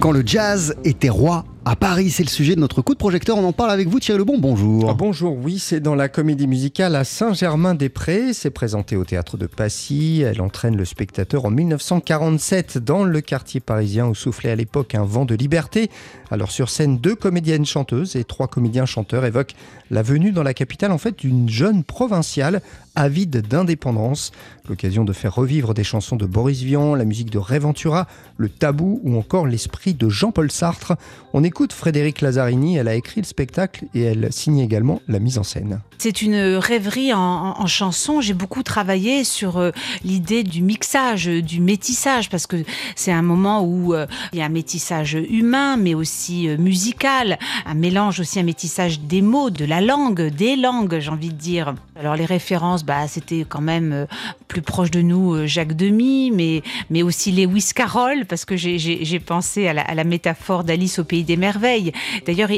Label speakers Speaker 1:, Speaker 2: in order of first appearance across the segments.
Speaker 1: Quand le jazz était roi à Paris, c'est le sujet de notre coup de projecteur. On en parle avec vous, Thierry Lebon. Bonjour.
Speaker 2: Ah, bonjour, oui, c'est dans la comédie musicale à Saint-Germain-des-Prés. C'est présenté au théâtre de Passy. Elle entraîne le spectateur en 1947 dans le quartier parisien où soufflait à l'époque un vent de liberté. Alors sur scène, deux comédiennes chanteuses et trois comédiens chanteurs évoquent la venue dans la capitale en fait d'une jeune provinciale avide d'indépendance. L'occasion de faire revivre des chansons de Boris Vian, la musique de Ray Ventura, le tabou ou encore l'esprit de Jean-Paul Sartre. On écoute Frédéric Lazzarini, elle a écrit le spectacle et elle signe également la mise en scène.
Speaker 3: C'est une rêverie en, chanson. J'ai beaucoup travaillé sur euh, l'idée du mixage, du métissage, parce que c'est un moment où euh, il y a un métissage humain, mais aussi euh, musical, un mélange aussi, un métissage des mots, de la langue, des langues, j'ai envie de dire. Alors les références, bah, c'était quand même plus proche de nous Jacques Demy, mais, mais aussi Lewis Carroll, parce que j'ai pensé à la, à la métaphore d'Alice au pays des merveilles. D'ailleurs,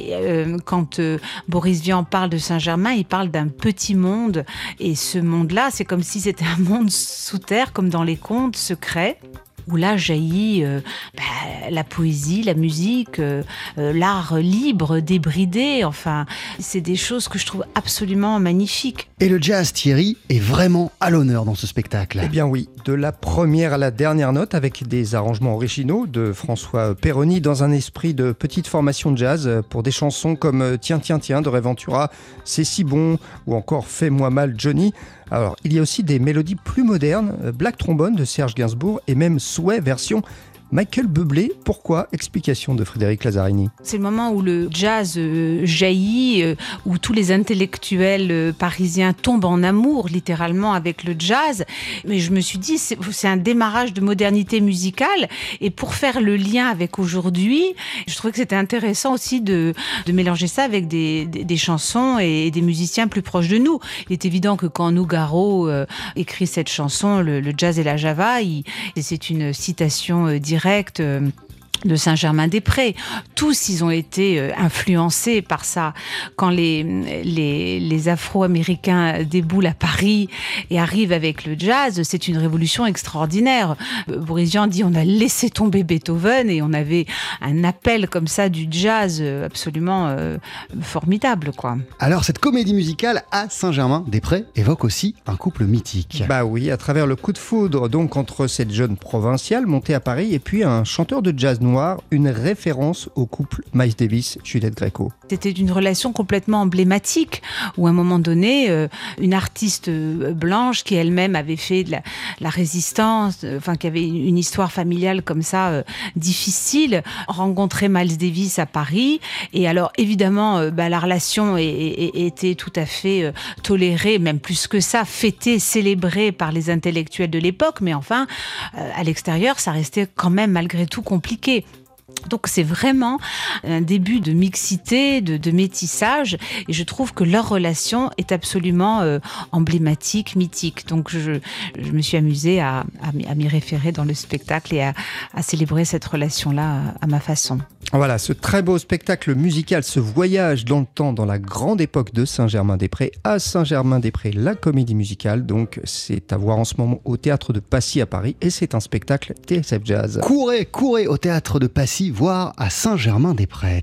Speaker 3: quand Boris Vian parle de Saint-Germain, il parle d'un petit monde. Et ce monde-là, c'est comme si c'était un monde sous terre, comme dans les contes secrets où là jaillit euh, bah, la poésie, la musique, euh, euh, l'art libre, débridé. Enfin, c'est des choses que je trouve absolument magnifiques.
Speaker 1: Et le jazz, Thierry, est vraiment à l'honneur dans ce spectacle.
Speaker 2: Eh bien oui, de la première à la dernière note, avec des arrangements originaux de François Perroni dans un esprit de petite formation de jazz pour des chansons comme Tiens, tiens, tiens de Réventura, C'est si bon ou encore Fais-moi mal Johnny. Alors, il y a aussi des mélodies plus modernes, Black Trombone de Serge Gainsbourg et même Souhait version Michael Bublé, pourquoi Explication de Frédéric Lazzarini.
Speaker 3: C'est le moment où le jazz euh, jaillit, euh, où tous les intellectuels euh, parisiens tombent en amour littéralement avec le jazz. Mais je me suis dit, c'est un démarrage de modernité musicale. Et pour faire le lien avec aujourd'hui, je trouvais que c'était intéressant aussi de, mélanger ça avec des, des, chansons et, des musiciens plus proches de nous. Il est évident que quand Nougaro écrit cette chanson, le, jazz et la java, c'est une citation directe euh, de Saint-Germain-des-Prés. Tous, ils ont été euh, influencés par ça. Quand les, les, Afro-Américains déboulent à Paris et arrivent avec le jazz, c'est une révolution extraordinaire. Euh, Boris dit on a laissé tomber Beethoven et on avait un appel comme ça du jazz absolument formidable. quoi.
Speaker 1: Alors, cette comédie musicale à Saint-Germain-des-Prés évoque aussi un couple mythique.
Speaker 2: Bah oui, à travers le coup de foudre donc entre cette jeune provinciale montée à Paris et puis puis un chanteur de jazz noir, une référence au couple Miles Davis-Juliette Greco.
Speaker 3: C'était une relation complètement emblématique où à un moment donné, euh, une artiste euh, blanche qui elle-même avait fait de la, résistance, euh, enfin qui avait une histoire familiale comme ça difficile, rencontrait Miles Davis à Paris. Et alors évidemment, bah, la relation était tout à fait tolérée, même plus que ça, fêtée, célébrée par les intellectuels de l'époque. Mais enfin, à l'extérieur, ça restait quand même malgré tout compliqué. Donc c'est vraiment un début de mixité, de, métissage, et je trouve que leur relation est absolument euh, emblématique, mythique. Donc je, me suis amusée à, m'y référer dans le spectacle et à, célébrer cette relation-là à ma façon.
Speaker 2: Voilà, ce très beau spectacle musical, ce voyage dans le temps, dans la grande époque de Saint-Germain-des-Prés, à Saint-Germain-des-Prés, la comédie musicale. Donc c'est à voir en ce moment au théâtre de Passy à Paris, et c'est un spectacle TSF Jazz.
Speaker 1: Courez, courez au théâtre de Passy voir à Saint-Germain-des-Prés.